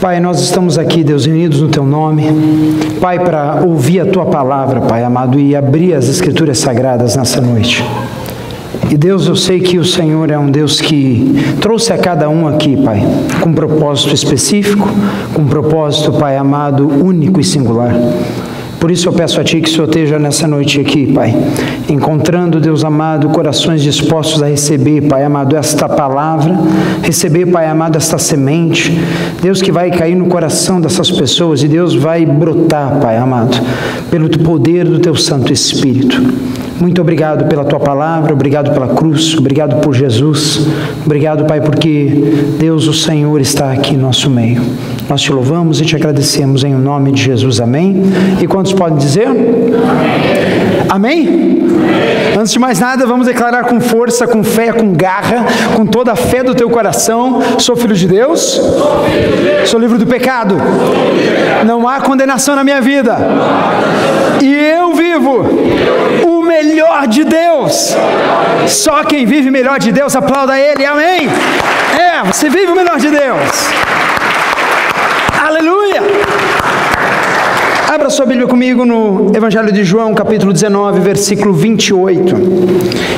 Pai, nós estamos aqui, Deus, unidos no Teu nome. Pai, para ouvir a Tua palavra, Pai amado, e abrir as Escrituras Sagradas nessa noite. E Deus, eu sei que o Senhor é um Deus que trouxe a cada um aqui, Pai, com um propósito específico, com um propósito, Pai amado, único e singular. Por isso eu peço a Ti que o Senhor esteja nessa noite aqui, Pai, encontrando, Deus amado, corações dispostos a receber, Pai amado, esta palavra, receber, Pai amado, esta semente, Deus que vai cair no coração dessas pessoas e Deus vai brotar, Pai amado, pelo poder do Teu Santo Espírito. Muito obrigado pela tua palavra, obrigado pela cruz, obrigado por Jesus, obrigado, Pai, porque Deus, o Senhor, está aqui em nosso meio. Nós te louvamos e te agradecemos em nome de Jesus, amém. E quantos podem dizer? Amém? amém? Antes de mais nada, vamos declarar com força, com fé, com garra, com toda a fé do teu coração: sou filho de Deus, sou, filho de Deus. sou livre do pecado, não há condenação na minha vida, e eu vivo o melhor de Deus. Só quem vive melhor de Deus, aplauda Ele, amém. É, você vive o melhor de Deus. Aleluia. Abra sua Bíblia comigo no Evangelho de João, capítulo 19, versículo 28.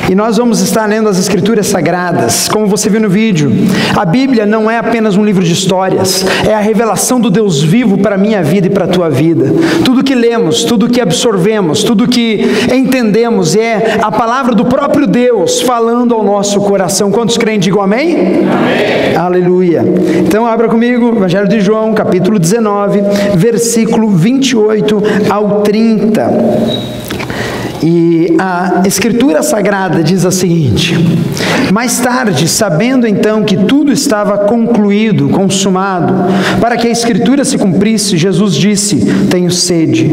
E nós vamos estar lendo as Escrituras Sagradas. Como você viu no vídeo, a Bíblia não é apenas um livro de histórias, é a revelação do Deus vivo para a minha vida e para a tua vida. Tudo que lemos, tudo que absorvemos, tudo que entendemos é a palavra do próprio Deus falando ao nosso coração. Quantos creem, digam amém? Amém. Aleluia. Então, abra comigo, Evangelho de João, capítulo 19, versículo 28. 28 ao 30. E a Escritura Sagrada diz a seguinte: Mais tarde, sabendo então que tudo estava concluído, consumado, para que a Escritura se cumprisse, Jesus disse: Tenho sede.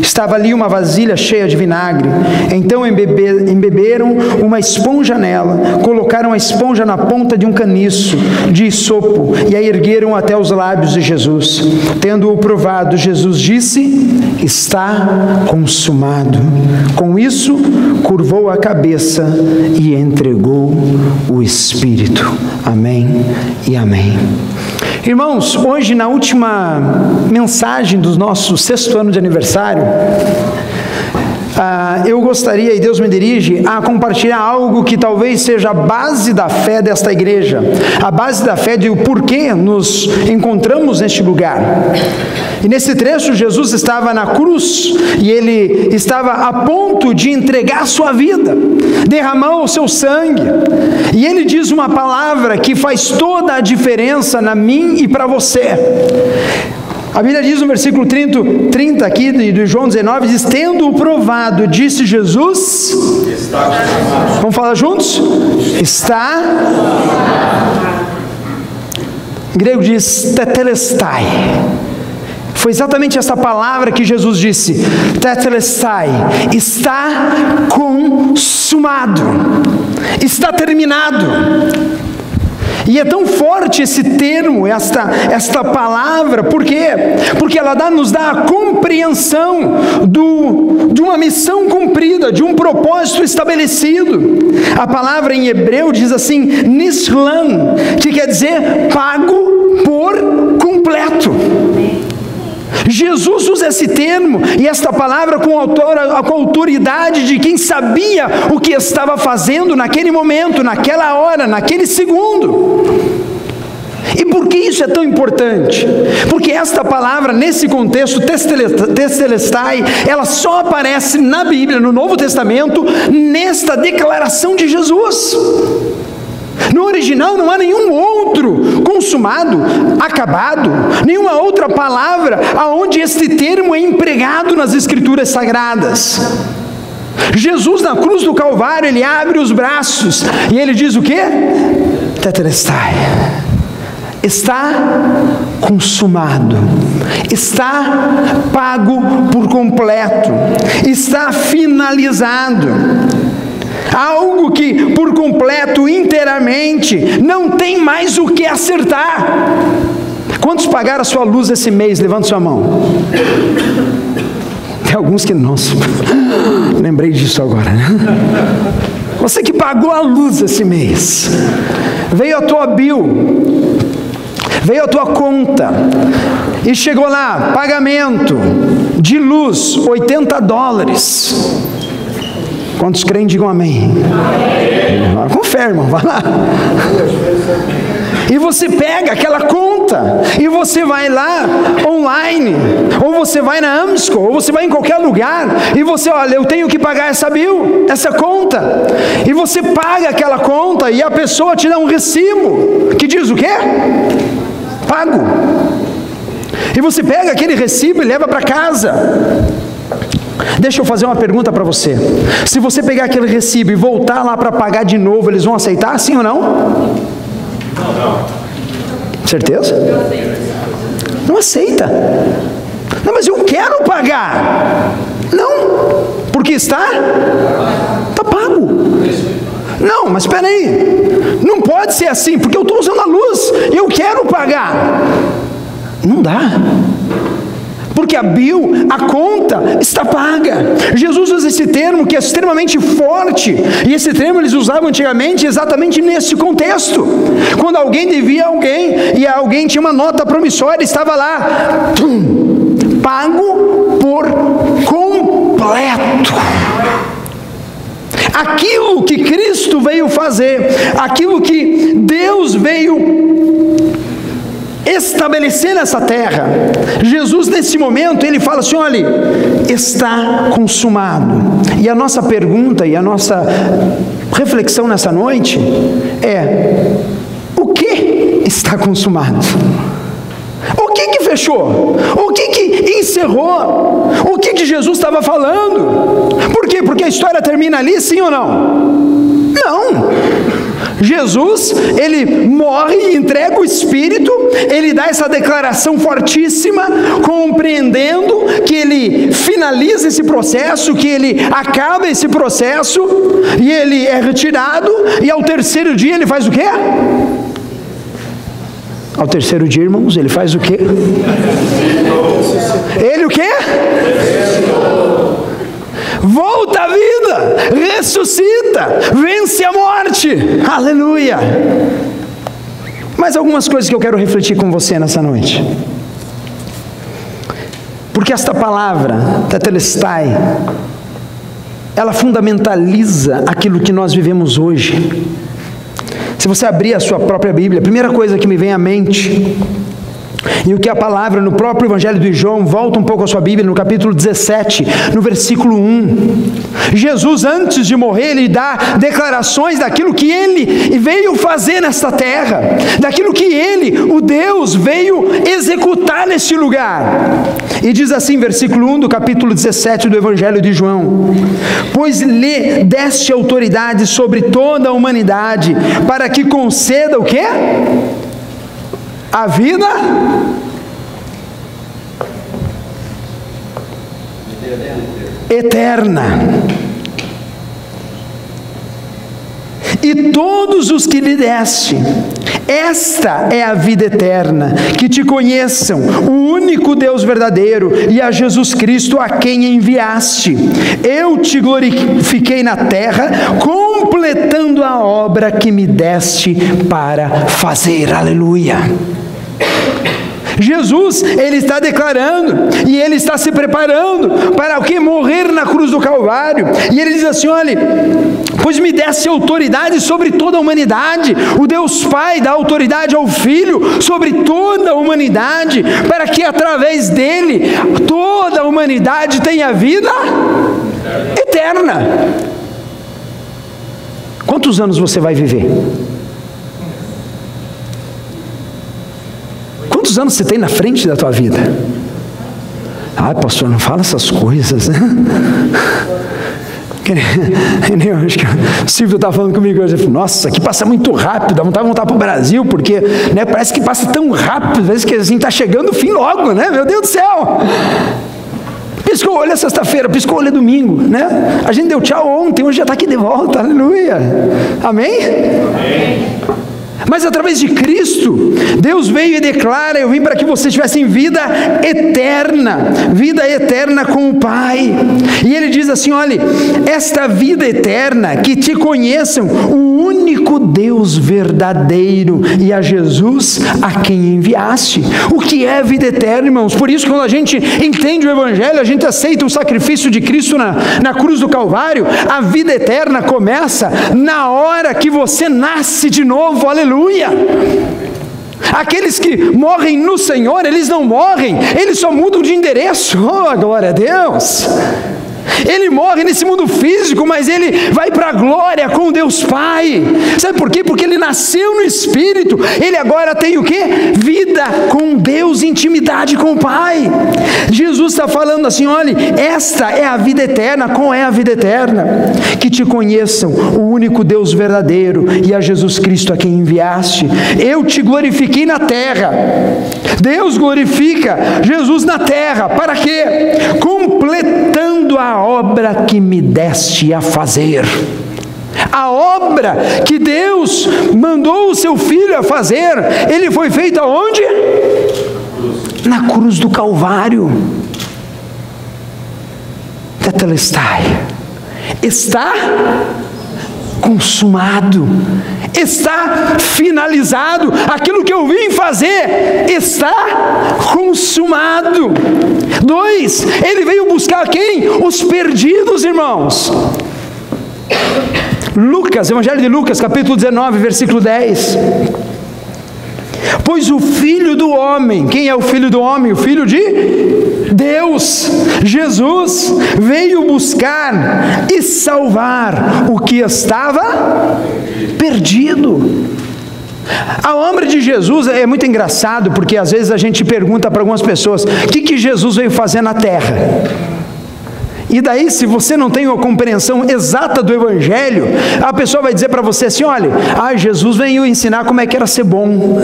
Estava ali uma vasilha cheia de vinagre. Então embeberam uma esponja nela, colocaram a esponja na ponta de um caniço de sopo e a ergueram até os lábios de Jesus. Tendo-o provado, Jesus disse: Está consumado. Com isso, curvou a cabeça e entregou o Espírito. Amém e amém. Irmãos, hoje, na última mensagem do nosso sexto ano de aniversário, ah, eu gostaria, e Deus me dirige, a compartilhar algo que talvez seja a base da fé desta igreja, a base da fé de o porquê nos encontramos neste lugar. E nesse trecho, Jesus estava na cruz e ele estava a ponto de entregar sua vida, derramar o seu sangue. E ele diz uma palavra que faz toda a diferença na mim e para você. A Bíblia diz no versículo 30, 30 aqui de João 19, diz, tendo-o provado, disse Jesus, está vamos falar juntos? Está, em grego diz, tetelestai, foi exatamente essa palavra que Jesus disse, tetelestai, está consumado, está terminado, e é tão forte esse termo, esta, esta palavra, por quê? Porque ela dá, nos dá a compreensão do, de uma missão cumprida, de um propósito estabelecido. A palavra em hebreu diz assim, nislan, que quer dizer pago por completo. Jesus usa esse termo e esta palavra com, com autoridade de quem sabia o que estava fazendo naquele momento, naquela hora, naquele segundo. E por que isso é tão importante? Porque esta palavra, nesse contexto, testelestai, ela só aparece na Bíblia, no Novo Testamento, nesta declaração de Jesus. No original não há nenhum outro consumado, acabado, nenhuma outra palavra aonde este termo é empregado nas escrituras sagradas. Jesus na cruz do Calvário, ele abre os braços e ele diz o que? Tetelestai. Está consumado, está pago por completo, está finalizado algo que por completo, inteiramente, não tem mais o que acertar. Quantos pagaram a sua luz esse mês? Levanta sua mão. Tem alguns que, nossa, lembrei disso agora, né? Você que pagou a luz esse mês, veio a tua bill, veio a tua conta e chegou lá, pagamento de luz, 80 dólares. Quantos creem, digam amém. amém. Confere, irmão, vai lá. E você pega aquela conta e você vai lá online, ou você vai na Amsco, ou você vai em qualquer lugar e você, olha, eu tenho que pagar essa bill, essa conta. E você paga aquela conta e a pessoa te dá um recibo que diz o quê? Pago. E você pega aquele recibo e leva para casa. Deixa eu fazer uma pergunta para você. Se você pegar aquele recibo e voltar lá para pagar de novo, eles vão aceitar, sim ou não? Não, não. Certeza? Não aceita. Não, mas eu quero pagar. Não, porque está está pago. Não, mas espera aí. Não pode ser assim, porque eu estou usando a luz eu quero pagar. Não dá porque a bill, a conta está paga. Jesus usa esse termo que é extremamente forte, e esse termo eles usavam antigamente exatamente nesse contexto. Quando alguém devia alguém e alguém tinha uma nota promissória, estava lá, tum, pago por completo aquilo que Cristo veio fazer, aquilo que Deus veio estabelecer nessa terra. Jesus, nesse momento, ele fala assim: olha, está consumado. E a nossa pergunta e a nossa reflexão nessa noite é: o que está consumado? O que que fechou? O que que encerrou? O que que Jesus estava falando? Por quê? Porque a história termina ali, sim ou não? Não. Jesus, ele morre entrega o Espírito, ele dá essa declaração fortíssima, compreendendo que ele finaliza esse processo, que ele acaba esse processo, e ele é retirado, e ao terceiro dia ele faz o quê? Ao terceiro dia, irmãos, ele faz o quê? Ele o quê? Volta à vida, ressuscita, vence a morte. Aleluia. Mais algumas coisas que eu quero refletir com você nessa noite. Porque esta palavra, tetelestai, ela fundamentaliza aquilo que nós vivemos hoje. Se você abrir a sua própria Bíblia, a primeira coisa que me vem à mente e o que a palavra no próprio Evangelho de João, volta um pouco a sua Bíblia, no capítulo 17, no versículo 1. Jesus, antes de morrer, ele dá declarações daquilo que ele veio fazer nesta terra, daquilo que ele, o Deus, veio executar neste lugar. E diz assim, versículo 1 do capítulo 17 do Evangelho de João: Pois lhe deste autoridade sobre toda a humanidade, para que conceda o quê? A vida eterna. E todos os que lhe deste, esta é a vida eterna, que te conheçam, o único Deus verdadeiro e a Jesus Cristo a quem enviaste. Eu te glorifiquei na terra, completando a obra que me deste para fazer. Aleluia. Jesus, ele está declarando e ele está se preparando para o que morrer na cruz do Calvário. E ele diz assim: olha, pois me desse autoridade sobre toda a humanidade. O Deus Pai dá autoridade ao Filho sobre toda a humanidade, para que através dele toda a humanidade tenha vida eterna. Quantos anos você vai viver? Quantos anos você tem na frente da tua vida? Ah, pastor, não fala essas coisas, né? acho que o Silvio estava falando comigo hoje, nossa, aqui passa muito rápido, dá vontade de voltar para o Brasil, porque né, parece que passa tão rápido, parece que assim está chegando o fim logo, né? Meu Deus do céu! Piscou o olho é sexta-feira, piscou o olho é domingo, né? A gente deu tchau ontem, hoje já está aqui de volta, aleluia. Amém? Amém. Mas através de Cristo, Deus veio e declara: Eu vim para que vocês tivessem vida eterna, vida eterna com o Pai. E Ele diz assim: Olha, esta vida eterna, que te conheçam, o único Deus verdadeiro e a Jesus a quem enviaste. O que é vida eterna, irmãos? Por isso, quando a gente entende o Evangelho, a gente aceita o sacrifício de Cristo na, na cruz do Calvário, a vida eterna começa na hora que você nasce de novo, aleluia. Aqueles que morrem no Senhor, eles não morrem, eles só mudam de endereço. Oh, glória a Deus! Ele morre nesse mundo físico, mas ele vai para a glória com Deus Pai. Sabe por quê? Porque ele nasceu no Espírito. Ele agora tem o que? Vida com Deus, intimidade com o Pai. Jesus está falando assim: olha, esta é a vida eterna. Qual é a vida eterna? Que te conheçam o único Deus verdadeiro e a Jesus Cristo a quem enviaste. Eu te glorifiquei na terra. Deus glorifica Jesus na terra. Para quê? Completando a obra que me deste a fazer. A obra que Deus mandou o seu filho a fazer, ele foi feito aonde? Na cruz do Calvário. Tetelestai. Está consumado, está finalizado, vim fazer está consumado. Dois, ele veio buscar quem? Os perdidos, irmãos. Lucas, Evangelho de Lucas, capítulo 19, versículo 10. Pois o filho do homem, quem é o filho do homem? O filho de Deus, Jesus, veio buscar e salvar o que estava perdido. A obra de Jesus é muito engraçado porque às vezes a gente pergunta para algumas pessoas: o que, que Jesus veio fazer na terra? E daí, se você não tem uma compreensão exata do Evangelho, a pessoa vai dizer para você assim: olha, ah, Jesus veio ensinar como é que era ser bom.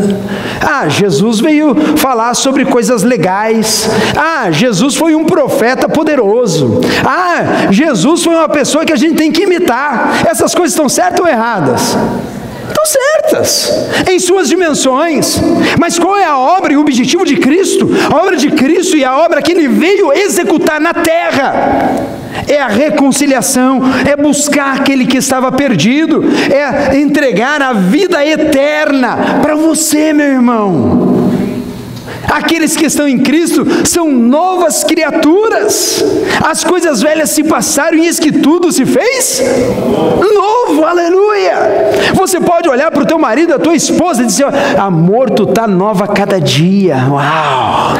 Ah, Jesus veio falar sobre coisas legais. Ah, Jesus foi um profeta poderoso. Ah, Jesus foi uma pessoa que a gente tem que imitar. Essas coisas estão certas ou erradas? Estão certas, em suas dimensões, mas qual é a obra e o objetivo de Cristo? A obra de Cristo e a obra que Ele veio executar na terra é a reconciliação, é buscar aquele que estava perdido, é entregar a vida eterna para você, meu irmão. Aqueles que estão em Cristo são novas criaturas. As coisas velhas se passaram e eis que tudo se fez novo. Aleluia! Você pode olhar para o teu marido, a tua esposa e dizer: "Amor, tu tá nova cada dia". Uau!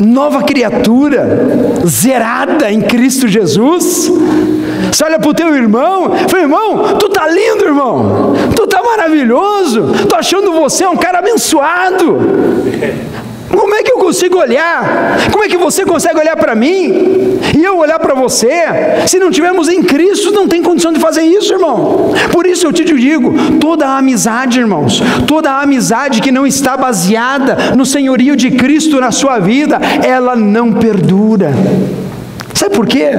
nova criatura, zerada em Cristo Jesus. Você olha para o teu irmão, fala, irmão, tu tá lindo, irmão, tu maravilhoso, tô achando você um cara abençoado. Como é que eu consigo olhar? Como é que você consegue olhar para mim e eu olhar para você? Se não tivermos em Cristo, não tem condição de fazer isso, irmão. Por isso eu te digo: toda a amizade, irmãos, toda a amizade que não está baseada no senhorio de Cristo na sua vida, ela não perdura. Sabe por quê?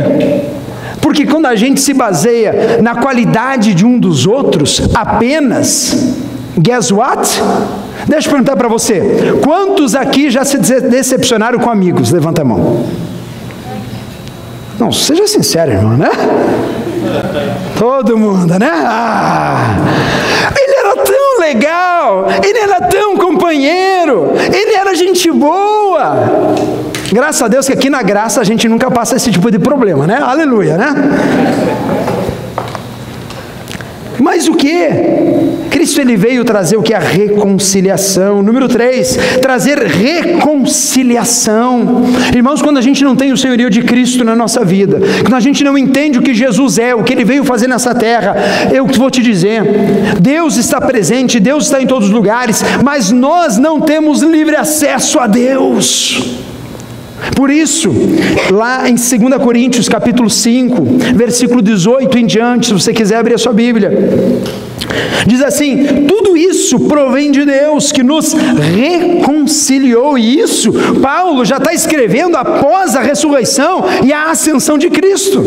Porque quando a gente se baseia na qualidade de um dos outros apenas, guess what? Deixa eu perguntar para você: quantos aqui já se decepcionaram com amigos? Levanta a mão. Não, seja sincero, irmão, né? Todo mundo, né? Ah, ele era tão legal, ele era tão companheiro, ele era gente boa. Graças a Deus que aqui na graça a gente nunca passa esse tipo de problema, né? Aleluia, né? Mas o que? Cristo ele veio trazer o que? A reconciliação. Número 3, trazer reconciliação. Irmãos, quando a gente não tem o senhorio de Cristo na nossa vida, quando a gente não entende o que Jesus é, o que ele veio fazer nessa terra, eu vou te dizer, Deus está presente, Deus está em todos os lugares, mas nós não temos livre acesso a Deus. Por isso, lá em 2 Coríntios, capítulo 5, versículo 18 em diante, se você quiser abrir a sua Bíblia, diz assim: tudo isso provém de Deus que nos reconciliou, e isso Paulo já está escrevendo após a ressurreição e a ascensão de Cristo.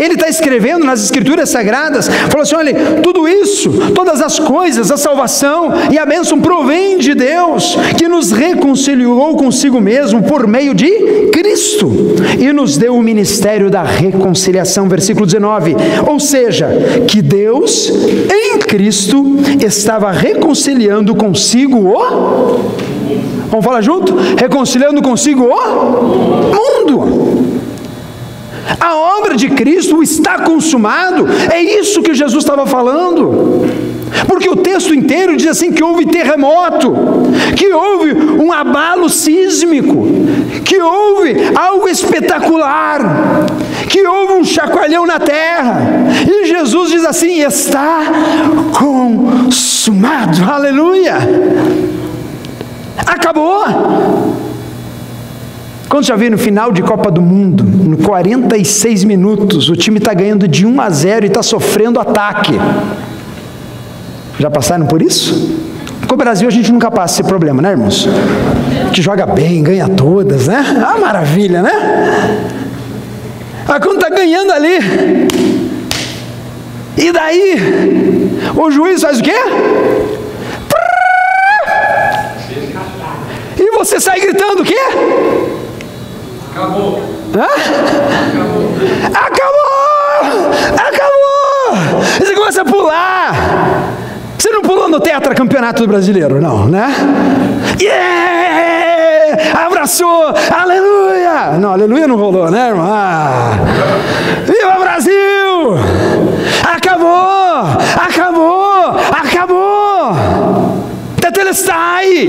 Ele está escrevendo nas Escrituras Sagradas, falou assim: olha, tudo isso, todas as coisas, a salvação e a bênção provém de Deus que nos reconciliou consigo mesmo por meio de Cristo e nos deu o ministério da reconciliação, versículo 19. Ou seja, que Deus em Cristo estava reconciliando consigo o Vamos falar junto? Reconciliando consigo o mundo. A obra de Cristo está consumado. É isso que Jesus estava falando. Porque o texto inteiro diz assim que houve terremoto, que houve um abalo sísmico, que houve algo espetacular, que houve um chacoalhão na terra. E Jesus diz assim: está consumado. Aleluia! Acabou. Quando já no final de Copa do Mundo, no 46 minutos, o time está ganhando de 1 a 0 e está sofrendo ataque. Já passaram por isso? Com o Brasil a gente nunca passa esse problema, né, irmãos? Gente joga bem, ganha todas, né? Ah, maravilha, né? Mas quando está ganhando ali, e daí, o juiz faz o quê? E você sai gritando o quê? Acabou. Hã? Acabou! Acabou! E você começa a pular. Você não pulou no tetra campeonato brasileiro, não, né? Yeah! Abraçou! Aleluia! Não, aleluia não rolou, né, irmão? Ah. Viva Brasil! Acabou! Acabou! Acabou! Tetelestai!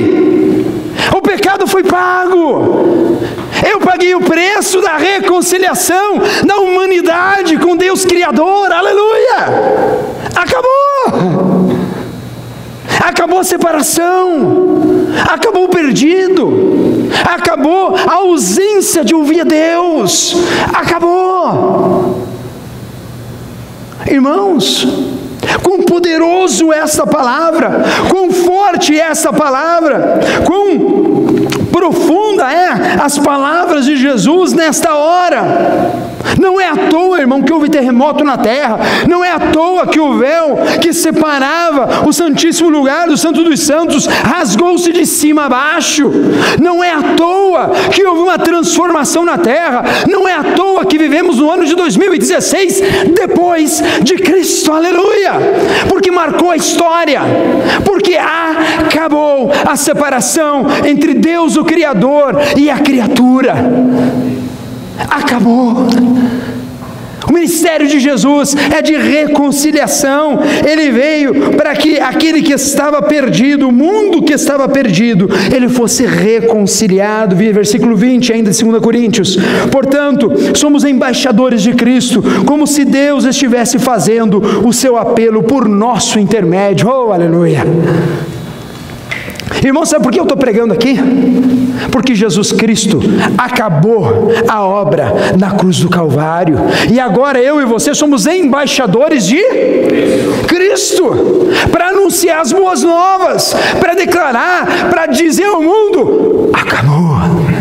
O pecado foi pago. Eu paguei o preço da reconciliação da humanidade com Deus Criador. Aleluia! Acabou! Acabou a separação, acabou o perdido, acabou a ausência de ouvir a Deus, acabou. Irmãos, Quão poderoso é essa palavra, quão forte é essa palavra, quão profunda é as palavras de Jesus nesta hora. Não é à toa, irmão, que houve terremoto na terra. Não é à toa que o véu que separava o Santíssimo Lugar do Santo dos Santos rasgou-se de cima a baixo. Não é à toa que houve uma transformação na terra. Não é à toa que vivemos no ano de 2016 depois de Cristo. Aleluia! Porque marcou a história. Porque acabou a separação entre Deus, o Criador, e a criatura. Acabou. O ministério de Jesus é de reconciliação. Ele veio para que aquele que estava perdido, o mundo que estava perdido, ele fosse reconciliado. Versículo 20 ainda de 2 Coríntios. Portanto, somos embaixadores de Cristo, como se Deus estivesse fazendo o seu apelo por nosso intermédio. Oh, aleluia! Irmão, sabe por que eu estou pregando aqui? Porque Jesus Cristo acabou a obra na cruz do Calvário, e agora eu e você somos embaixadores de Cristo para anunciar as boas novas, para declarar, para dizer ao mundo: acabou.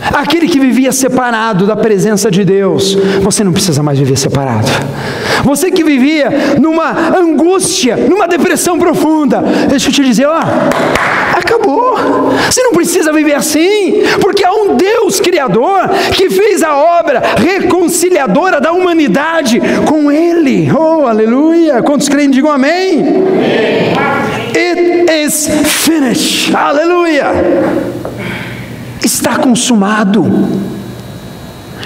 Aquele que vivia separado da presença de Deus, você não precisa mais viver separado. Você que vivia numa angústia, numa depressão profunda, deixa eu te dizer, ó, acabou. Você não precisa viver assim, porque há um Deus criador que fez a obra reconciliadora da humanidade com Ele. Oh, aleluia! Quantos creem, digam amém. amém. It is finished. Aleluia está consumado.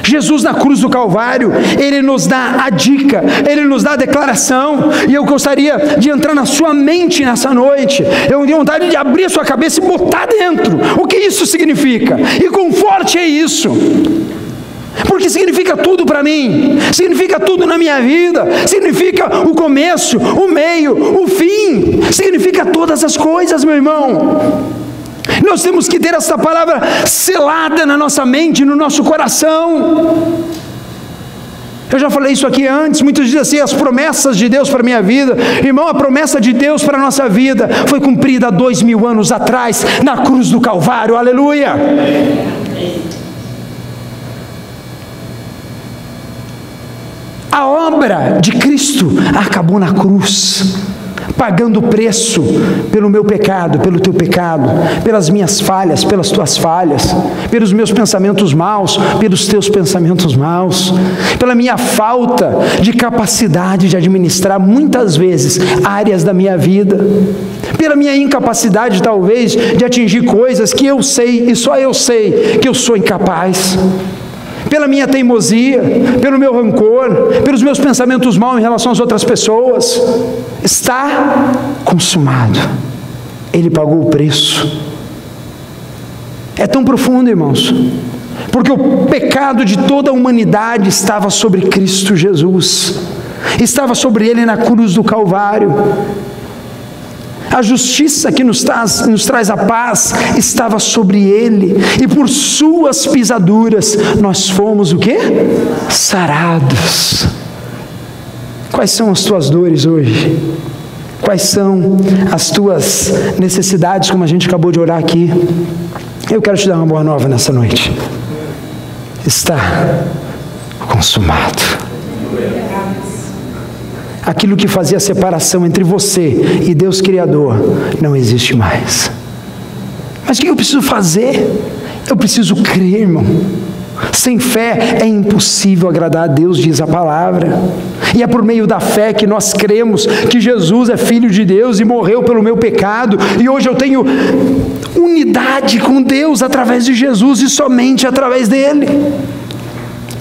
Jesus na cruz do Calvário, Ele nos dá a dica, Ele nos dá a declaração, e eu gostaria de entrar na sua mente nessa noite, eu tenho vontade de abrir a sua cabeça e botar dentro, o que isso significa, e quão forte é isso, porque significa tudo para mim, significa tudo na minha vida, significa o começo, o meio, o fim, significa todas as coisas, meu irmão. Nós temos que ter essa palavra selada na nossa mente, no nosso coração. Eu já falei isso aqui antes, muitos dizem assim, as promessas de Deus para a minha vida. Irmão, a promessa de Deus para a nossa vida foi cumprida há dois mil anos atrás, na cruz do Calvário, aleluia. A obra de Cristo acabou na cruz pagando preço pelo meu pecado, pelo teu pecado, pelas minhas falhas, pelas tuas falhas, pelos meus pensamentos maus, pelos teus pensamentos maus, pela minha falta de capacidade de administrar muitas vezes áreas da minha vida, pela minha incapacidade talvez de atingir coisas que eu sei e só eu sei que eu sou incapaz pela minha teimosia, pelo meu rancor, pelos meus pensamentos mal em relação às outras pessoas. Está consumado. Ele pagou o preço. É tão profundo, irmãos, porque o pecado de toda a humanidade estava sobre Cristo Jesus, estava sobre Ele na cruz do Calvário. A justiça que nos traz, nos traz a paz estava sobre ele, e por suas pisaduras nós fomos o quê? Sarados. Quais são as tuas dores hoje? Quais são as tuas necessidades, como a gente acabou de orar aqui? Eu quero te dar uma boa nova nessa noite. Está consumado aquilo que fazia separação entre você e Deus Criador não existe mais. Mas o que eu preciso fazer? Eu preciso crer, irmão. Sem fé é impossível agradar a Deus, diz a palavra. E é por meio da fé que nós cremos que Jesus é Filho de Deus e morreu pelo meu pecado, e hoje eu tenho unidade com Deus através de Jesus e somente através dele.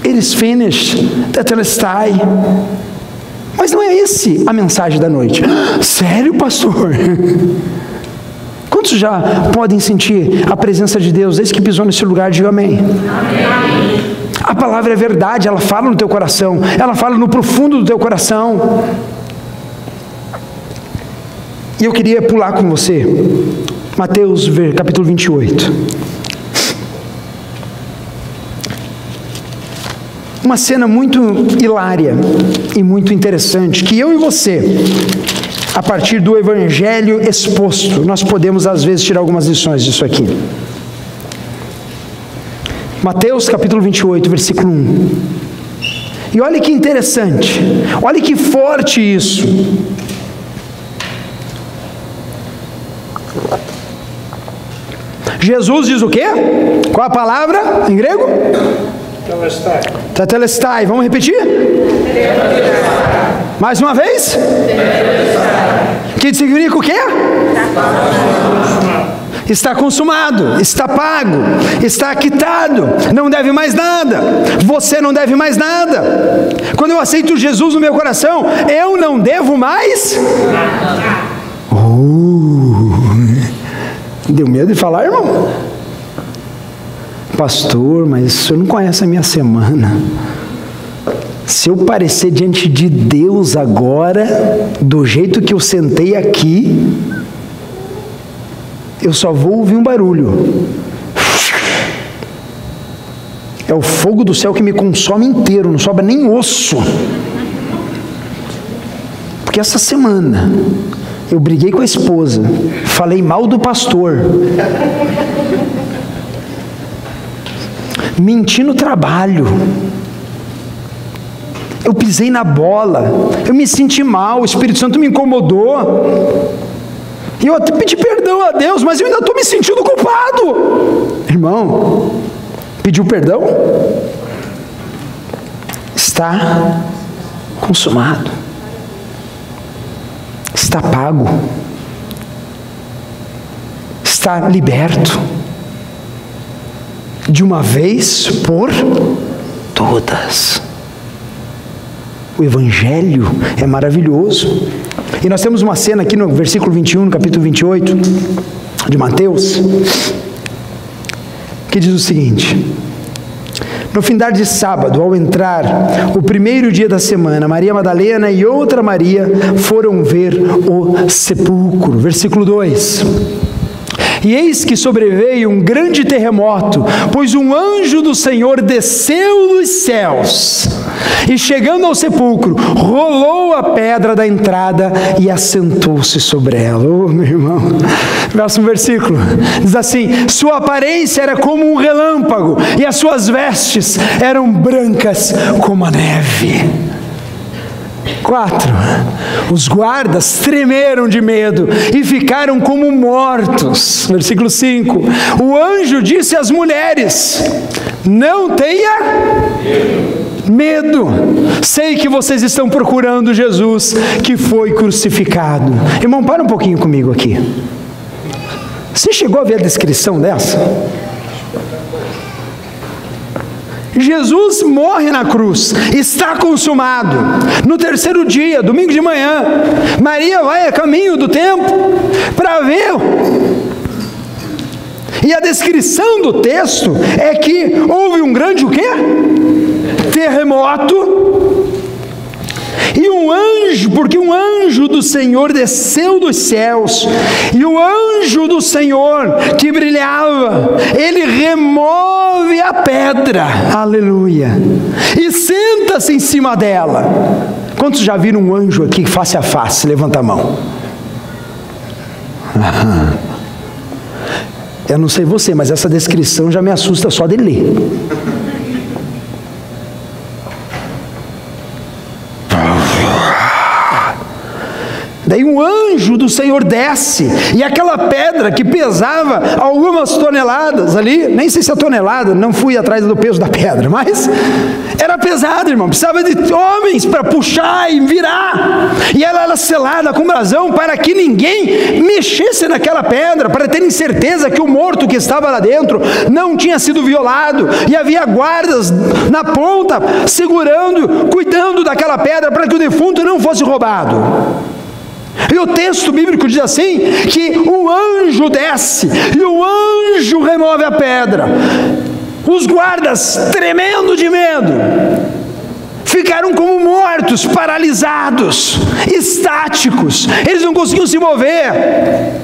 It is finished, tetelestai. Mas não é esse a mensagem da noite. Sério, pastor? Quantos já podem sentir a presença de Deus desde que pisou nesse lugar? Diga amém. amém. A palavra é verdade, ela fala no teu coração, ela fala no profundo do teu coração. E eu queria pular com você, Mateus capítulo 28. Uma cena muito hilária e muito interessante que eu e você, a partir do evangelho exposto, nós podemos às vezes tirar algumas lições disso aqui. Mateus capítulo 28, versículo 1. E olha que interessante, olha que forte isso. Jesus diz o quê? Qual a palavra em grego? Tetelestai. Vamos repetir? Mais uma vez? Que significa o quê? Está consumado, está pago, está quitado, não deve mais nada. Você não deve mais nada. Quando eu aceito Jesus no meu coração, eu não devo mais. Uh, deu medo de falar, irmão? Pastor, mas o senhor não conhece a minha semana. Se eu parecer diante de Deus agora, do jeito que eu sentei aqui, eu só vou ouvir um barulho. É o fogo do céu que me consome inteiro, não sobra nem osso. Porque essa semana eu briguei com a esposa, falei mal do pastor. Menti no trabalho, eu pisei na bola, eu me senti mal, o Espírito Santo me incomodou, e eu até pedi perdão a Deus, mas eu ainda estou me sentindo culpado. Irmão, pediu perdão? Está consumado, está pago, está liberto de uma vez por todas. O Evangelho é maravilhoso. E nós temos uma cena aqui no versículo 21, no capítulo 28 de Mateus, que diz o seguinte: No fim de sábado, ao entrar o primeiro dia da semana, Maria Madalena e outra Maria foram ver o sepulcro. Versículo 2. E eis que sobreveio um grande terremoto, pois um anjo do Senhor desceu dos céus e, chegando ao sepulcro, rolou a pedra da entrada e assentou-se sobre ela. Oh, meu irmão, próximo versículo diz assim: Sua aparência era como um relâmpago e as suas vestes eram brancas como a neve. Quatro. Os guardas tremeram de medo e ficaram como mortos. Versículo 5. O anjo disse às mulheres: Não tenha medo. Sei que vocês estão procurando Jesus que foi crucificado. Irmão, para um pouquinho comigo aqui. Você chegou a ver a descrição dessa? Jesus morre na cruz, está consumado. No terceiro dia, domingo de manhã, Maria vai a caminho do templo para ver. E a descrição do texto é que houve um grande o quê? Terremoto e um anjo, porque um anjo do Senhor desceu dos céus, e o anjo do Senhor que brilhava, ele remove a pedra, aleluia, e senta-se em cima dela. Quantos já viram um anjo aqui face a face? Levanta a mão. Eu não sei você, mas essa descrição já me assusta só de ler. Daí um anjo do Senhor desce, e aquela pedra que pesava algumas toneladas ali, nem sei se é tonelada, não fui atrás do peso da pedra, mas era pesada, irmão, precisava de homens para puxar e virar, e ela era selada com brasão para que ninguém mexesse naquela pedra, para terem certeza que o morto que estava lá dentro não tinha sido violado, e havia guardas na ponta segurando, cuidando daquela pedra para que o defunto não fosse roubado. E o texto bíblico diz assim: que o anjo desce e o anjo remove a pedra. Os guardas, tremendo de medo, ficaram como mortos, paralisados, estáticos. Eles não conseguiam se mover,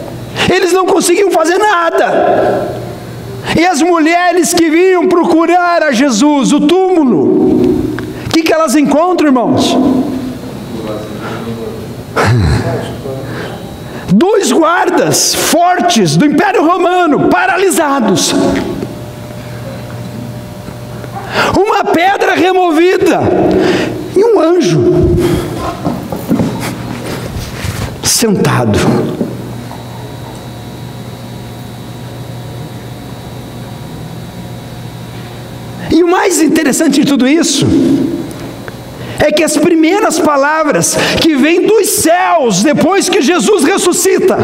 eles não conseguiam fazer nada. E as mulheres que vinham procurar a Jesus, o túmulo, o que, que elas encontram, irmãos? Dois guardas fortes do Império Romano, paralisados. Uma pedra removida e um anjo sentado. E o mais interessante de tudo isso é que as primeiras palavras que vêm dos céus depois que Jesus ressuscita,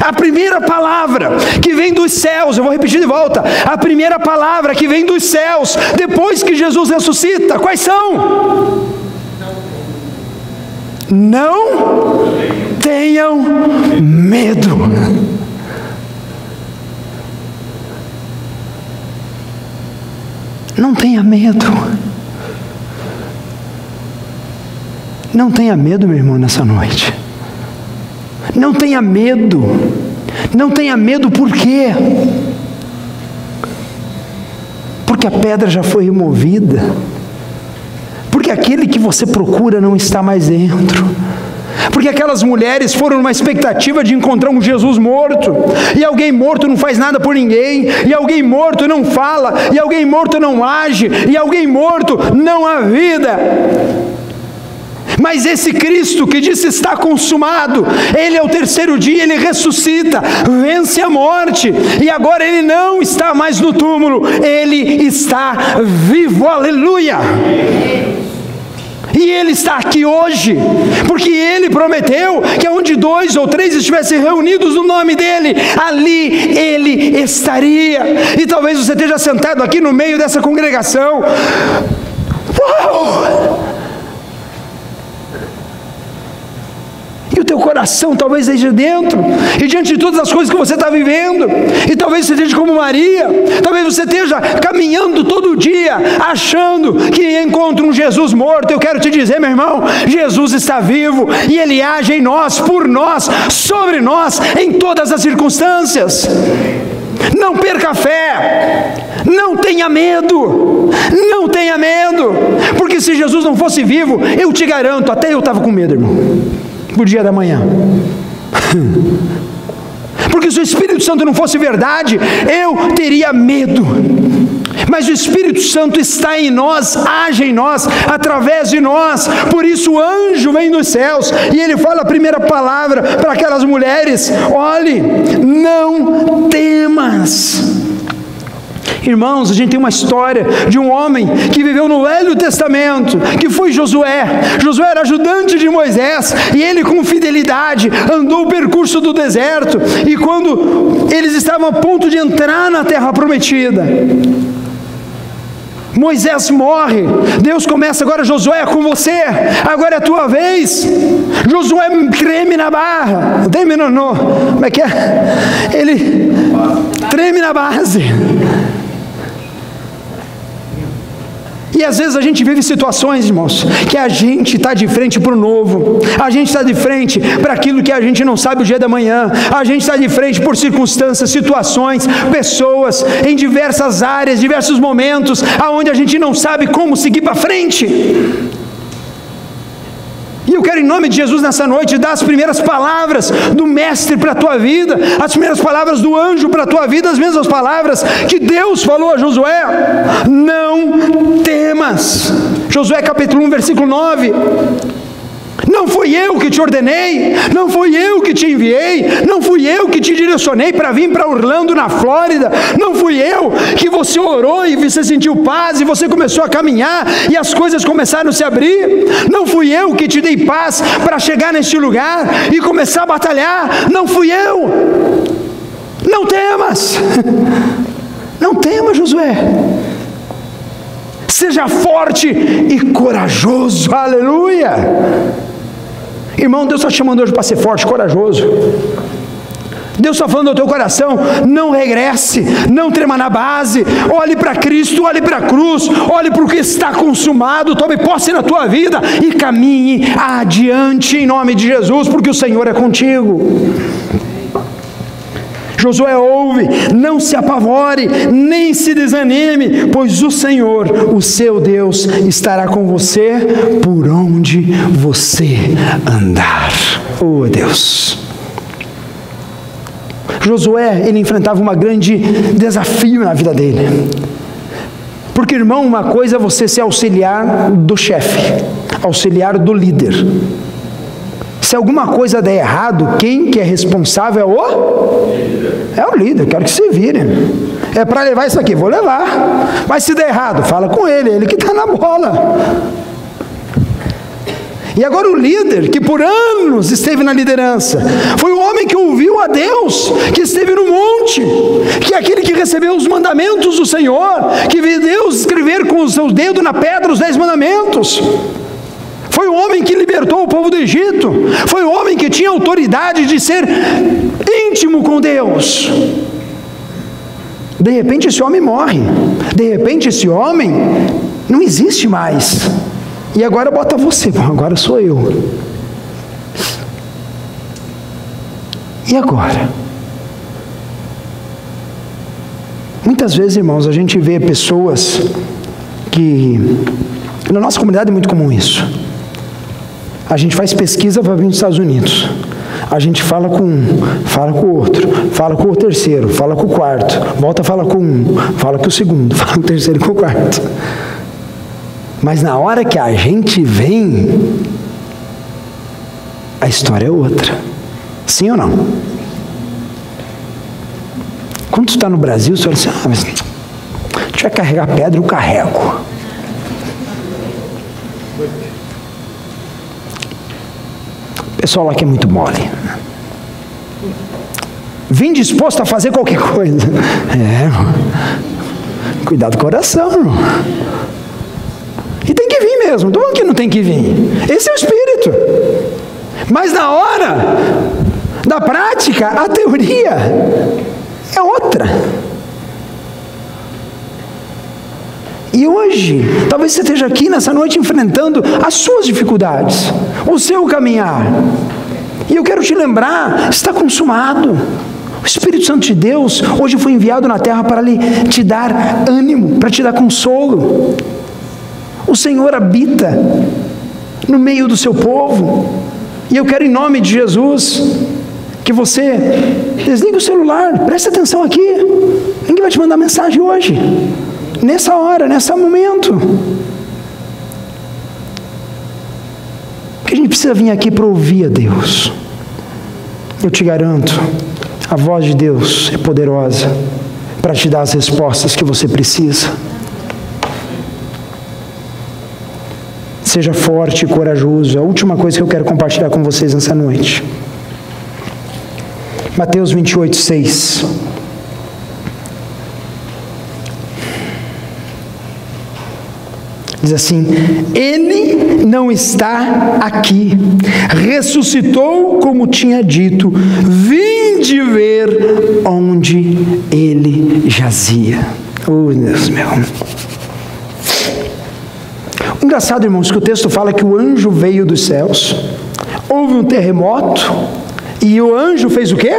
a primeira palavra que vem dos céus, eu vou repetir de volta, a primeira palavra que vem dos céus depois que Jesus ressuscita, quais são? Não tenham medo. Não tenha medo. Não tenha medo, meu irmão, nessa noite. Não tenha medo. Não tenha medo por quê? Porque a pedra já foi removida. Porque aquele que você procura não está mais dentro. Porque aquelas mulheres foram numa expectativa de encontrar um Jesus morto, e alguém morto não faz nada por ninguém, e alguém morto não fala, e alguém morto não age, e alguém morto não há vida. Mas esse Cristo que disse está consumado, ele é o terceiro dia, ele ressuscita, vence a morte, e agora ele não está mais no túmulo, ele está vivo, aleluia. E Ele está aqui hoje, porque Ele prometeu que onde dois ou três estivessem reunidos no nome dEle, ali Ele estaria. E talvez você esteja sentado aqui no meio dessa congregação. Uau! E o teu coração talvez esteja dentro, e diante de todas as coisas que você está vivendo, e talvez você esteja como Maria, talvez você esteja caminhando todo dia, achando que encontra um Jesus morto. Eu quero te dizer, meu irmão, Jesus está vivo e Ele age em nós, por nós, sobre nós, em todas as circunstâncias. Não perca fé, não tenha medo, não tenha medo, porque se Jesus não fosse vivo, eu te garanto, até eu estava com medo, irmão por dia da manhã. Porque se o Espírito Santo não fosse verdade, eu teria medo. mas o Espírito Santo está em nós, age em nós, através de nós. Por isso o anjo vem dos céus e ele fala a primeira palavra para aquelas mulheres: olhe, não temas. Irmãos, a gente tem uma história de um homem que viveu no Velho Testamento, que foi Josué. Josué era ajudante de Moisés e ele, com fidelidade, andou o percurso do deserto. E quando eles estavam a ponto de entrar na terra prometida, Moisés morre, Deus começa agora, Josué é com você, agora é a tua vez. Josué treme na barra, treme no, no como é que é? Ele treme na base. E às vezes a gente vive situações, irmãos, que a gente está de frente para o novo, a gente está de frente para aquilo que a gente não sabe o dia da manhã, a gente está de frente por circunstâncias, situações, pessoas, em diversas áreas, diversos momentos, aonde a gente não sabe como seguir para frente. E eu quero, em nome de Jesus, nessa noite, dar as primeiras palavras do Mestre para a tua vida, as primeiras palavras do anjo para a tua vida, as mesmas palavras que Deus falou a Josué: Não temas. Josué capítulo 1, versículo 9. Não fui eu que te ordenei, não fui eu que te enviei, não fui eu que te direcionei para vir para Orlando, na Flórida, não fui eu que você orou e você sentiu paz e você começou a caminhar e as coisas começaram a se abrir, não fui eu que te dei paz para chegar neste lugar e começar a batalhar, não fui eu. Não temas, não temas, Josué. Seja forte e corajoso, aleluia. Irmão, Deus está chamando hoje para ser forte, corajoso. Deus está falando ao teu coração: não regresse, não trema na base, olhe para Cristo, olhe para a cruz, olhe para o que está consumado, tome posse na tua vida e caminhe adiante em nome de Jesus, porque o Senhor é contigo. Josué ouve, não se apavore, nem se desanime, pois o Senhor, o seu Deus, estará com você por onde você andar. Oh Deus. Josué, ele enfrentava um grande desafio na vida dele. Porque, irmão, uma coisa é você ser auxiliar do chefe, auxiliar do líder. Se alguma coisa der errado, quem que é responsável é o? É o líder, quero que se vire. É para levar isso aqui, vou levar. Mas se der errado, fala com ele, ele que está na bola. E agora o líder, que por anos esteve na liderança, foi o homem que ouviu a Deus, que esteve no monte, que é aquele que recebeu os mandamentos do Senhor, que viu Deus escrever com o seu dedo na pedra os dez mandamentos. Foi o homem que libertou o povo do Egito. Foi o homem que tinha autoridade de ser íntimo com Deus. De repente esse homem morre. De repente esse homem não existe mais. E agora bota você, agora sou eu. E agora? Muitas vezes, irmãos, a gente vê pessoas que na nossa comunidade é muito comum isso. A gente faz pesquisa para vir dos Estados Unidos. A gente fala com um, fala com o outro, fala com o terceiro, fala com o quarto, volta fala com um, fala com o segundo, fala com o terceiro e com o quarto. Mas na hora que a gente vem, a história é outra. Sim ou não? Quando tu está no Brasil, você fala assim, ah, mas deixa eu carregar pedra, eu carrego. Pessoal lá que é muito mole. Vim disposto a fazer qualquer coisa. É, cuidado do coração, irmão. E tem que vir mesmo. Falando que não tem que vir. Esse é o espírito. Mas na hora da prática, a teoria é outra. E hoje, talvez você esteja aqui nessa noite enfrentando as suas dificuldades, o seu caminhar. E eu quero te lembrar: está consumado. O Espírito Santo de Deus hoje foi enviado na terra para lhe, te dar ânimo, para te dar consolo. O Senhor habita no meio do seu povo. E eu quero, em nome de Jesus, que você desligue o celular, preste atenção aqui. Ninguém vai te mandar mensagem hoje. Nessa hora, nesse momento. Que a gente precisa vir aqui para ouvir a Deus. Eu te garanto, a voz de Deus é poderosa para te dar as respostas que você precisa. Seja forte e corajoso. É a última coisa que eu quero compartilhar com vocês nessa noite. Mateus 28, 6. Diz assim: Ele não está aqui, ressuscitou como tinha dito, vinde ver onde ele jazia. Oh, Deus meu. Engraçado, irmãos, que o texto fala que o anjo veio dos céus, houve um terremoto, e o anjo fez o quê?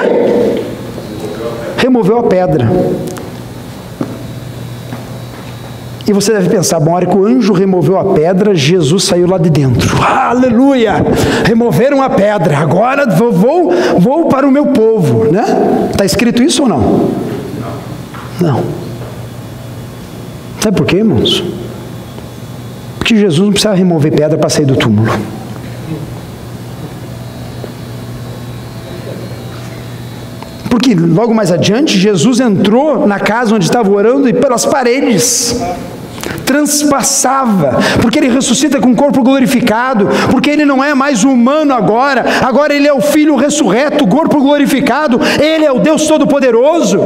Removeu a pedra. E você deve pensar, bom, a hora que o anjo removeu a pedra, Jesus saiu lá de dentro. Aleluia! Removeram a pedra, agora vou, vou, vou para o meu povo, né? Está escrito isso ou não? Não. Sabe por quê, irmãos? Porque Jesus não precisava remover pedra para sair do túmulo. Porque logo mais adiante, Jesus entrou na casa onde estava orando e pelas paredes transpassava, porque ele ressuscita com o corpo glorificado, porque ele não é mais humano agora, agora ele é o Filho ressurreto, corpo glorificado, ele é o Deus Todo-Poderoso.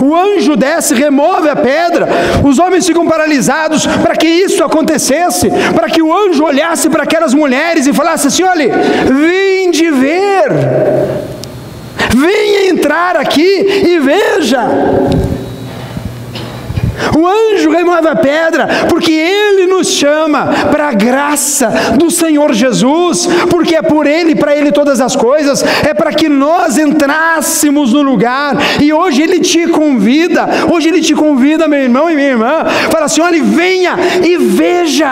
O anjo desce, remove a pedra, os homens ficam paralisados para que isso acontecesse, para que o anjo olhasse para aquelas mulheres e falasse assim: olha, vim de ver, venha entrar aqui e veja. O anjo remove a pedra, porque ele nos chama para a graça do Senhor Jesus, porque é por ele, para ele todas as coisas, é para que nós entrássemos no lugar. E hoje ele te convida, hoje ele te convida, meu irmão e minha irmã, fala assim: olha, venha e veja.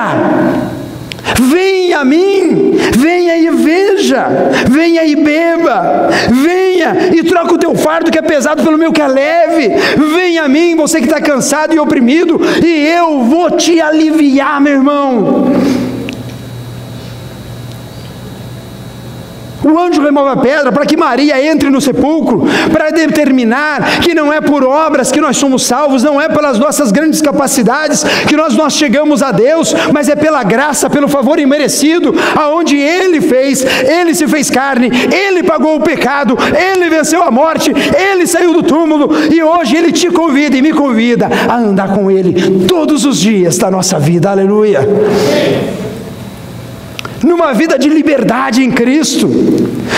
Venha a mim, venha e veja, venha e beba, e troca o teu fardo que é pesado pelo meu que é leve, venha a mim, você que está cansado e oprimido, e eu vou te aliviar, meu irmão. O anjo remove a pedra para que Maria entre no sepulcro, para determinar que não é por obras que nós somos salvos, não é pelas nossas grandes capacidades que nós, nós chegamos a Deus, mas é pela graça, pelo favor imerecido, aonde Ele fez, Ele se fez carne, Ele pagou o pecado, Ele venceu a morte, Ele saiu do túmulo e hoje Ele te convida e me convida a andar com Ele todos os dias da nossa vida, aleluia numa vida de liberdade em Cristo,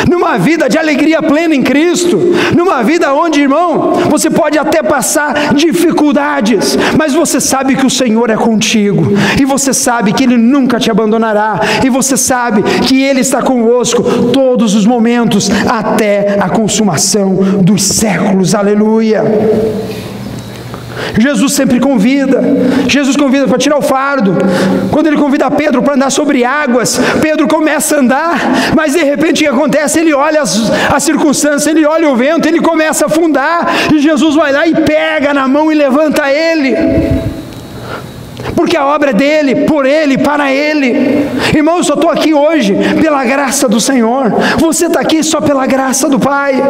numa vida de alegria plena em Cristo, numa vida onde, irmão, você pode até passar dificuldades, mas você sabe que o Senhor é contigo, e você sabe que Ele nunca te abandonará, e você sabe que Ele está convosco todos os momentos, até a consumação dos séculos, aleluia. Jesus sempre convida. Jesus convida para tirar o fardo. Quando ele convida Pedro para andar sobre águas, Pedro começa a andar, mas de repente o que acontece? Ele olha as, as circunstâncias, ele olha o vento, ele começa a afundar, e Jesus vai lá e pega na mão e levanta ele porque a obra é dele, por ele, para ele. Irmão, eu só estou aqui hoje pela graça do Senhor. Você está aqui só pela graça do Pai,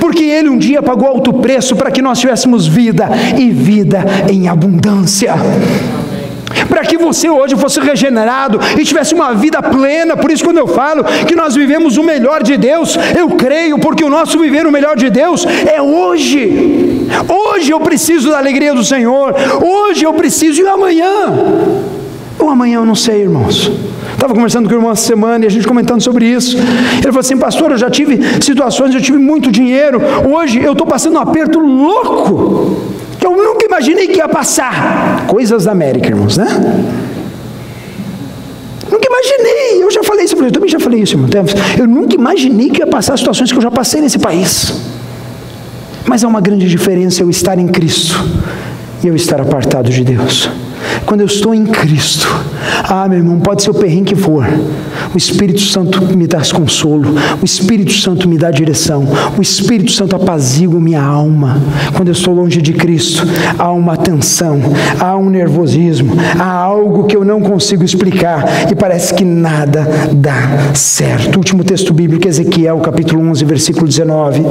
porque ele um dia pagou alto preço para que nós tivéssemos vida e vida em abundância para que você hoje fosse regenerado e tivesse uma vida plena. Por isso, quando eu falo que nós vivemos o melhor de Deus, eu creio, porque o nosso viver o melhor de Deus é hoje. Hoje eu preciso da alegria do Senhor, hoje eu preciso, e amanhã? Ou amanhã eu não sei, irmãos. Estava conversando com o irmão essa semana e a gente comentando sobre isso. Ele falou assim: Pastor, eu já tive situações, eu tive muito dinheiro. Hoje eu estou passando um aperto louco que eu nunca imaginei que ia passar. Coisas da América, irmãos, né? Nunca imaginei, eu já falei isso, eu também já falei isso, irmão. Eu nunca imaginei que ia passar situações que eu já passei nesse país. Mas é uma grande diferença eu estar em Cristo e eu estar apartado de Deus. Quando eu estou em Cristo, ah, meu irmão, pode ser o perrengue que for, o Espírito Santo me dá consolo, o Espírito Santo me dá direção, o Espírito Santo apazigua minha alma. Quando eu estou longe de Cristo, há uma tensão, há um nervosismo, há algo que eu não consigo explicar e parece que nada dá certo. Último texto bíblico, Ezequiel, capítulo 11, versículo 19.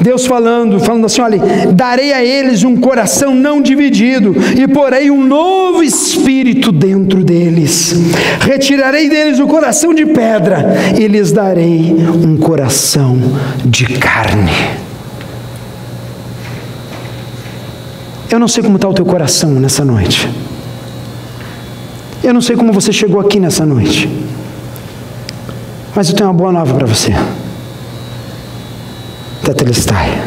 Deus falando, falando assim: olha, darei a eles um coração não dividido, e porei um novo espírito dentro deles. Retirarei deles o coração de pedra, e lhes darei um coração de carne. Eu não sei como está o teu coração nessa noite. Eu não sei como você chegou aqui nessa noite. Mas eu tenho uma boa nova para você. Tetelestai.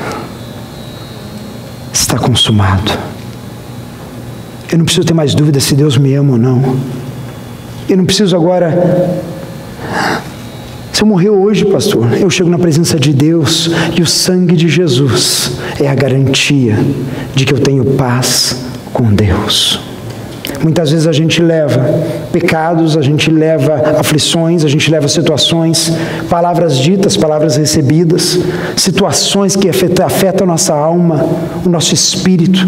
Está consumado. Eu não preciso ter mais dúvida se Deus me ama ou não. Eu não preciso agora. Se eu morrer hoje, pastor, eu chego na presença de Deus e o sangue de Jesus é a garantia de que eu tenho paz com Deus. Muitas vezes a gente leva pecados, a gente leva aflições, a gente leva situações, palavras ditas, palavras recebidas, situações que afetam, afetam a nossa alma, o nosso espírito.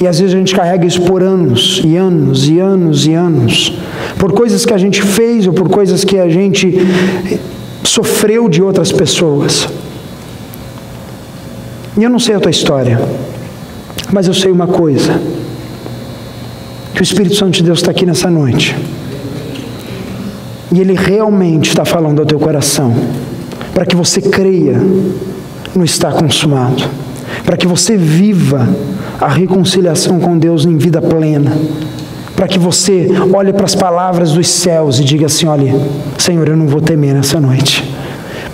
E às vezes a gente carrega isso por anos, e anos, e anos, e anos, por coisas que a gente fez ou por coisas que a gente sofreu de outras pessoas. E eu não sei a tua história, mas eu sei uma coisa que o Espírito Santo de Deus está aqui nessa noite. E Ele realmente está falando ao teu coração, para que você creia no estar consumado, para que você viva a reconciliação com Deus em vida plena, para que você olhe para as palavras dos céus e diga assim: olha, Senhor, eu não vou temer nessa noite.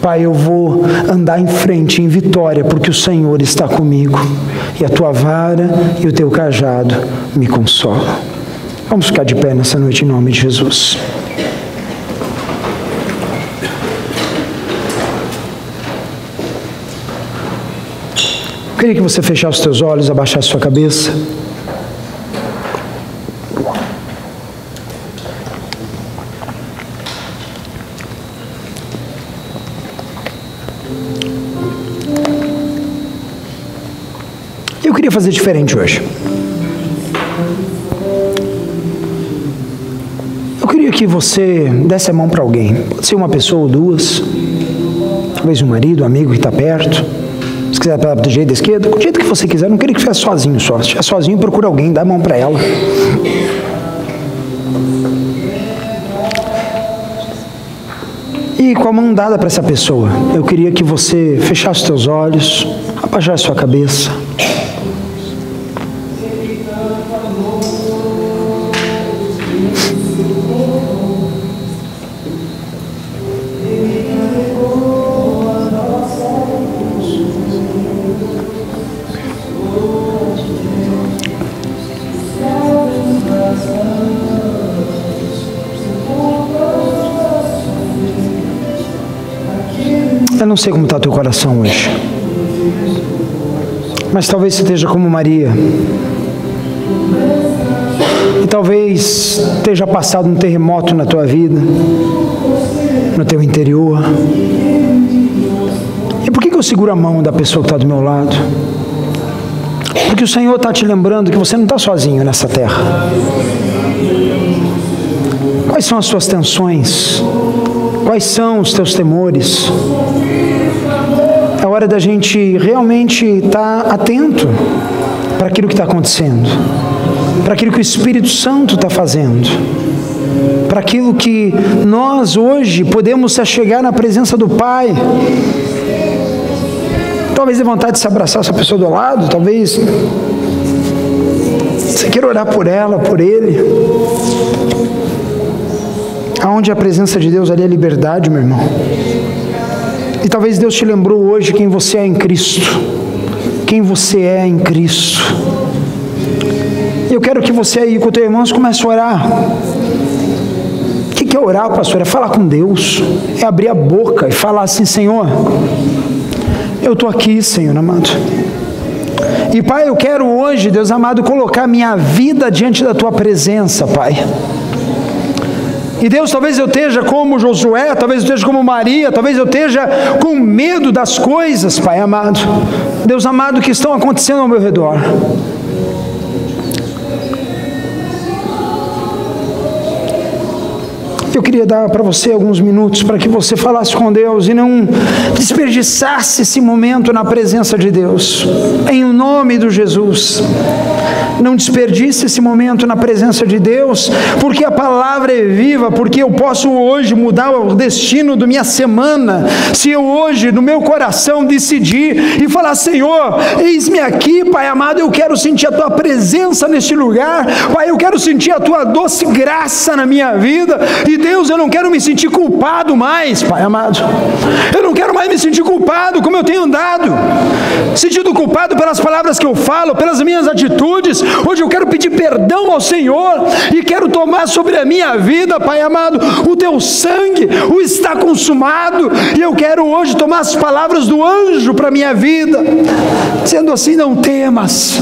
Pai, eu vou andar em frente, em vitória, porque o Senhor está comigo, e a tua vara e o teu cajado me consolam. Vamos ficar de pé nessa noite em nome de Jesus. Eu queria que você fechasse os teus olhos, abaixasse sua cabeça. Eu queria fazer diferente hoje. Que você desse a mão para alguém. Pode ser uma pessoa ou duas, talvez um marido, um amigo que está perto. Se quiser do jeito da esquerda, do jeito que você quiser, não queria que ficasse sozinho só. Se estiver sozinho, procura alguém, dá a mão para ela. E com a mão dada para essa pessoa, eu queria que você fechasse os seus olhos, abaixasse sua cabeça. Sei como está o teu coração hoje. Mas talvez você esteja como Maria. E talvez esteja passado um terremoto na tua vida, no teu interior. E por que, eu seguro a mão da pessoa que está do meu lado? Porque o Senhor está te lembrando que você não está sozinho nessa terra. Quais são as suas tensões? Quais são os teus temores? Hora da gente realmente estar tá atento para aquilo que está acontecendo, para aquilo que o Espírito Santo está fazendo, para aquilo que nós hoje podemos chegar na presença do Pai. Talvez dê vontade de se abraçar essa pessoa do lado, talvez você queira orar por ela, por ele. Aonde a presença de Deus ali é liberdade, meu irmão. E talvez Deus te lembrou hoje quem você é em Cristo. Quem você é em Cristo. Eu quero que você aí com teu irmão comece a orar. O que é orar, pastor? É falar com Deus. É abrir a boca e falar assim, Senhor, eu estou aqui, Senhor amado. E Pai, eu quero hoje, Deus amado, colocar minha vida diante da tua presença, Pai. E Deus, talvez eu esteja como Josué, talvez eu esteja como Maria, talvez eu esteja com medo das coisas, Pai amado. Deus amado, que estão acontecendo ao meu redor. Eu queria dar para você alguns minutos para que você falasse com Deus e não desperdiçasse esse momento na presença de Deus. Em nome do Jesus. Não desperdice esse momento na presença de Deus, porque a palavra é viva, porque eu posso hoje mudar o destino da minha semana. Se eu hoje, no meu coração, decidir e falar: Senhor, eis-me aqui, Pai amado, eu quero sentir a tua presença neste lugar, Pai, eu quero sentir a tua doce graça na minha vida, e Deus, eu não quero me sentir culpado mais, Pai amado, eu não quero mais me sentir culpado como eu tenho andado, sentido culpado pelas palavras que eu falo, pelas minhas atitudes, Hoje eu quero pedir perdão ao Senhor e quero tomar sobre a minha vida, Pai amado, o teu sangue, o está consumado, e eu quero hoje tomar as palavras do anjo para minha vida, sendo assim, não temas.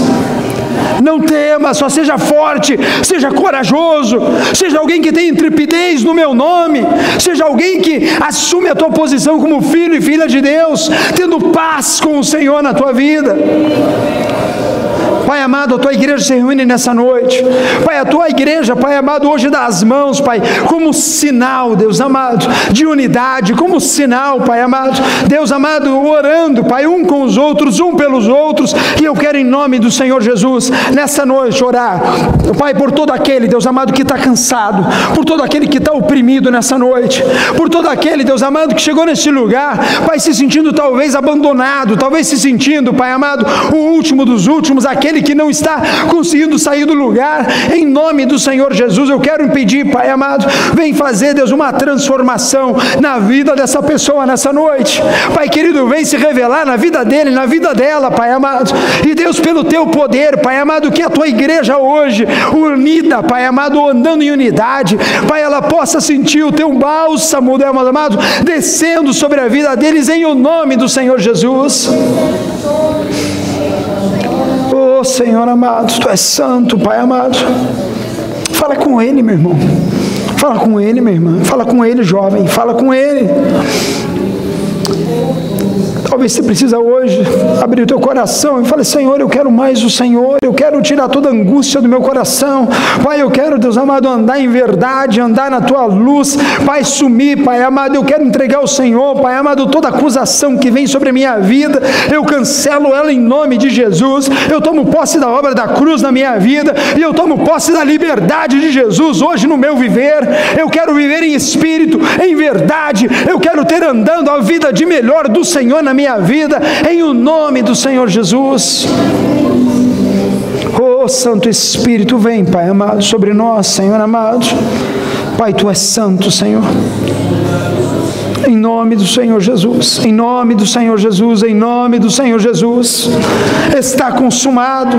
Não temas, só seja forte, seja corajoso, seja alguém que tem intrepidez no meu nome, seja alguém que assume a tua posição como filho e filha de Deus, tendo paz com o Senhor na tua vida. Pai amado, a tua igreja se reúne nessa noite. Pai, a tua igreja, Pai amado, hoje dá as mãos, Pai, como sinal, Deus amado, de unidade, como sinal, Pai amado. Deus amado, orando, Pai, um com os outros, um pelos outros. E eu quero, em nome do Senhor Jesus, nessa noite orar, Pai, por todo aquele, Deus amado, que está cansado, por todo aquele que está oprimido nessa noite, por todo aquele, Deus amado, que chegou nesse lugar, Pai, se sentindo talvez abandonado, talvez se sentindo, Pai amado, o último dos últimos, aquele aquele que não está conseguindo sair do lugar, em nome do Senhor Jesus, eu quero impedir, Pai amado, vem fazer, Deus, uma transformação na vida dessa pessoa nessa noite. Pai querido, vem se revelar na vida dele, na vida dela, Pai amado. E Deus, pelo teu poder, Pai amado, que a tua igreja hoje, unida, Pai amado, andando em unidade, Pai, ela possa sentir o teu bálsamo, Deus amado, descendo sobre a vida deles em o nome do Senhor Jesus. Senhor amado, Tu és santo, Pai amado. Fala com Ele, meu irmão. Fala com Ele, minha irmã. Fala com Ele, jovem. Fala com Ele. Talvez você precisa hoje abrir o teu coração e falar, Senhor, eu quero mais o Senhor, eu quero tirar toda angústia do meu coração. Pai, eu quero, Deus amado, andar em verdade, andar na tua luz. Pai, sumir, Pai amado, eu quero entregar ao Senhor, Pai amado, toda acusação que vem sobre a minha vida, eu cancelo ela em nome de Jesus. Eu tomo posse da obra da cruz na minha vida e eu tomo posse da liberdade de Jesus hoje no meu viver. Eu quero viver em espírito, em verdade. Eu quero ter andando a vida de melhor do Senhor na minha vida, em o nome do Senhor Jesus. Oh Santo Espírito, vem, Pai amado, sobre nós, Senhor amado. Pai, tu és santo, Senhor. Em nome do Senhor Jesus, em nome do Senhor Jesus, em nome do Senhor Jesus. Está consumado,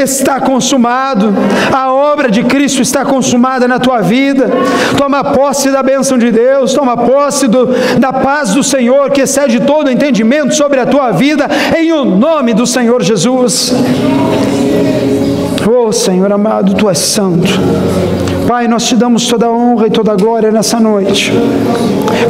está consumado. A obra de Cristo está consumada na tua vida. Toma posse da bênção de Deus, toma posse do, da paz do Senhor que excede todo entendimento sobre a tua vida, em o nome do Senhor Jesus. Oh Senhor amado, tu és santo. Pai, nós te damos toda a honra e toda a glória nessa noite.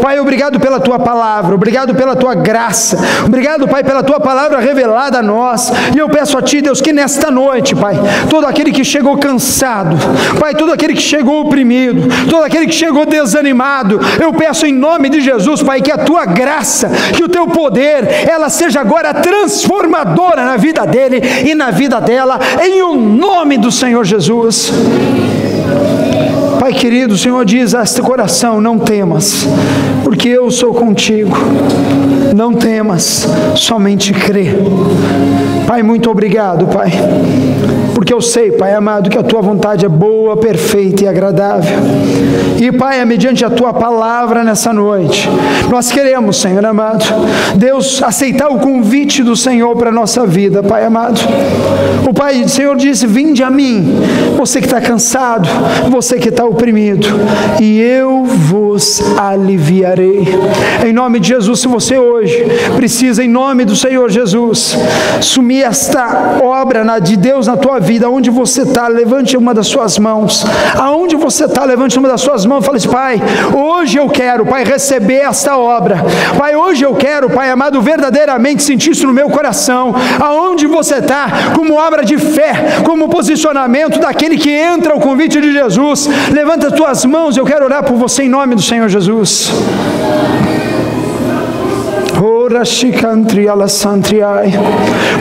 Pai, obrigado pela tua palavra, obrigado pela tua graça, obrigado, Pai, pela tua palavra revelada a nós. E eu peço a Ti, Deus, que nesta noite, Pai, todo aquele que chegou cansado, Pai, todo aquele que chegou oprimido, todo aquele que chegou desanimado, eu peço em nome de Jesus, Pai, que a tua graça, que o teu poder, ela seja agora transformadora na vida dele e na vida dela, em o nome do Senhor Jesus. Pai querido, o Senhor diz a este coração: não temas, porque eu sou contigo. Não temas, somente crê. Pai, muito obrigado, Pai, porque eu sei, Pai amado, que a tua vontade é boa, perfeita e agradável. E, Pai, é mediante a tua palavra nessa noite, nós queremos, Senhor amado, Deus, aceitar o convite do Senhor para a nossa vida, Pai amado. O Pai, o Senhor disse: Vinde a mim, você que está cansado, você que está oprimido e eu vos aliviarei. Em nome de Jesus, se você hoje precisa, em nome do Senhor Jesus, sumir esta obra de Deus na tua vida, aonde você está, levante uma das suas mãos. Aonde você está, levante uma das suas mãos e fale assim, Pai, hoje eu quero, Pai, receber esta obra. Pai, hoje eu quero, Pai amado, verdadeiramente sentir isso no meu coração. Aonde você está, como obra de fé, como posicionamento daquele que entra ao convite de Jesus. Levanta as tuas mãos, eu quero orar por você em nome do Senhor Jesus.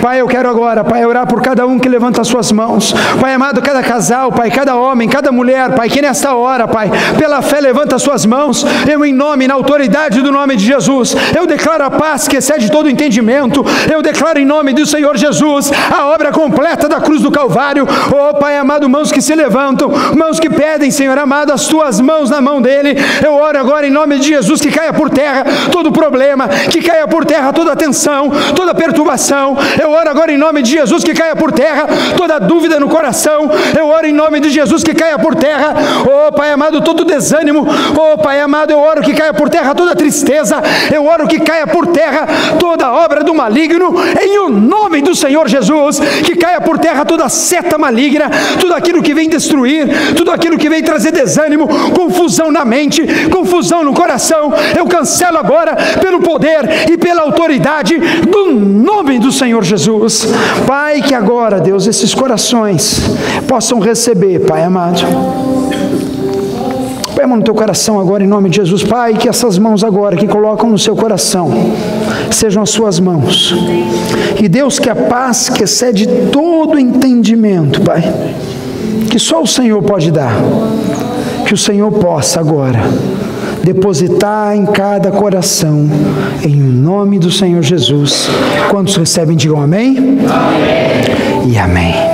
Pai, eu quero agora, Pai, orar por cada um que levanta as suas mãos. Pai amado, cada casal, Pai, cada homem, cada mulher, Pai, que nesta hora, Pai, pela fé levanta as suas mãos. Eu, em nome, na autoridade do nome de Jesus, eu declaro a paz que excede todo entendimento. Eu declaro em nome do Senhor Jesus a obra completa da cruz do Calvário. Oh, Pai amado, mãos que se levantam, mãos que pedem, Senhor amado, as tuas mãos na mão dele. Eu oro agora em nome de Jesus que caia por terra todo problema, que caia por terra toda tensão, toda perturbação. Eu oro agora em nome de Jesus que caia por terra toda dúvida no coração. Eu oro em nome de Jesus que caia por terra, oh Pai amado, todo desânimo. Oh Pai amado, eu oro que caia por terra toda tristeza. Eu oro que caia por terra toda obra do maligno, em o nome do Senhor Jesus. Que caia por terra toda seta maligna, tudo aquilo que vem destruir, tudo aquilo que vem trazer desânimo, confusão na mente, confusão no coração. Eu cancelo agora pelo poder e pela autoridade do nome do Senhor Jesus. Pai, que agora, Deus, esses corações possam receber, Pai amado. Põe a mão no teu coração agora, em nome de Jesus, Pai, que essas mãos agora que colocam no seu coração sejam as suas mãos. E Deus, que a paz que excede todo entendimento, Pai, que só o Senhor pode dar, que o Senhor possa agora depositar em cada coração, em nome do Senhor Jesus. Quantos recebem, digam amém? amém. E amém.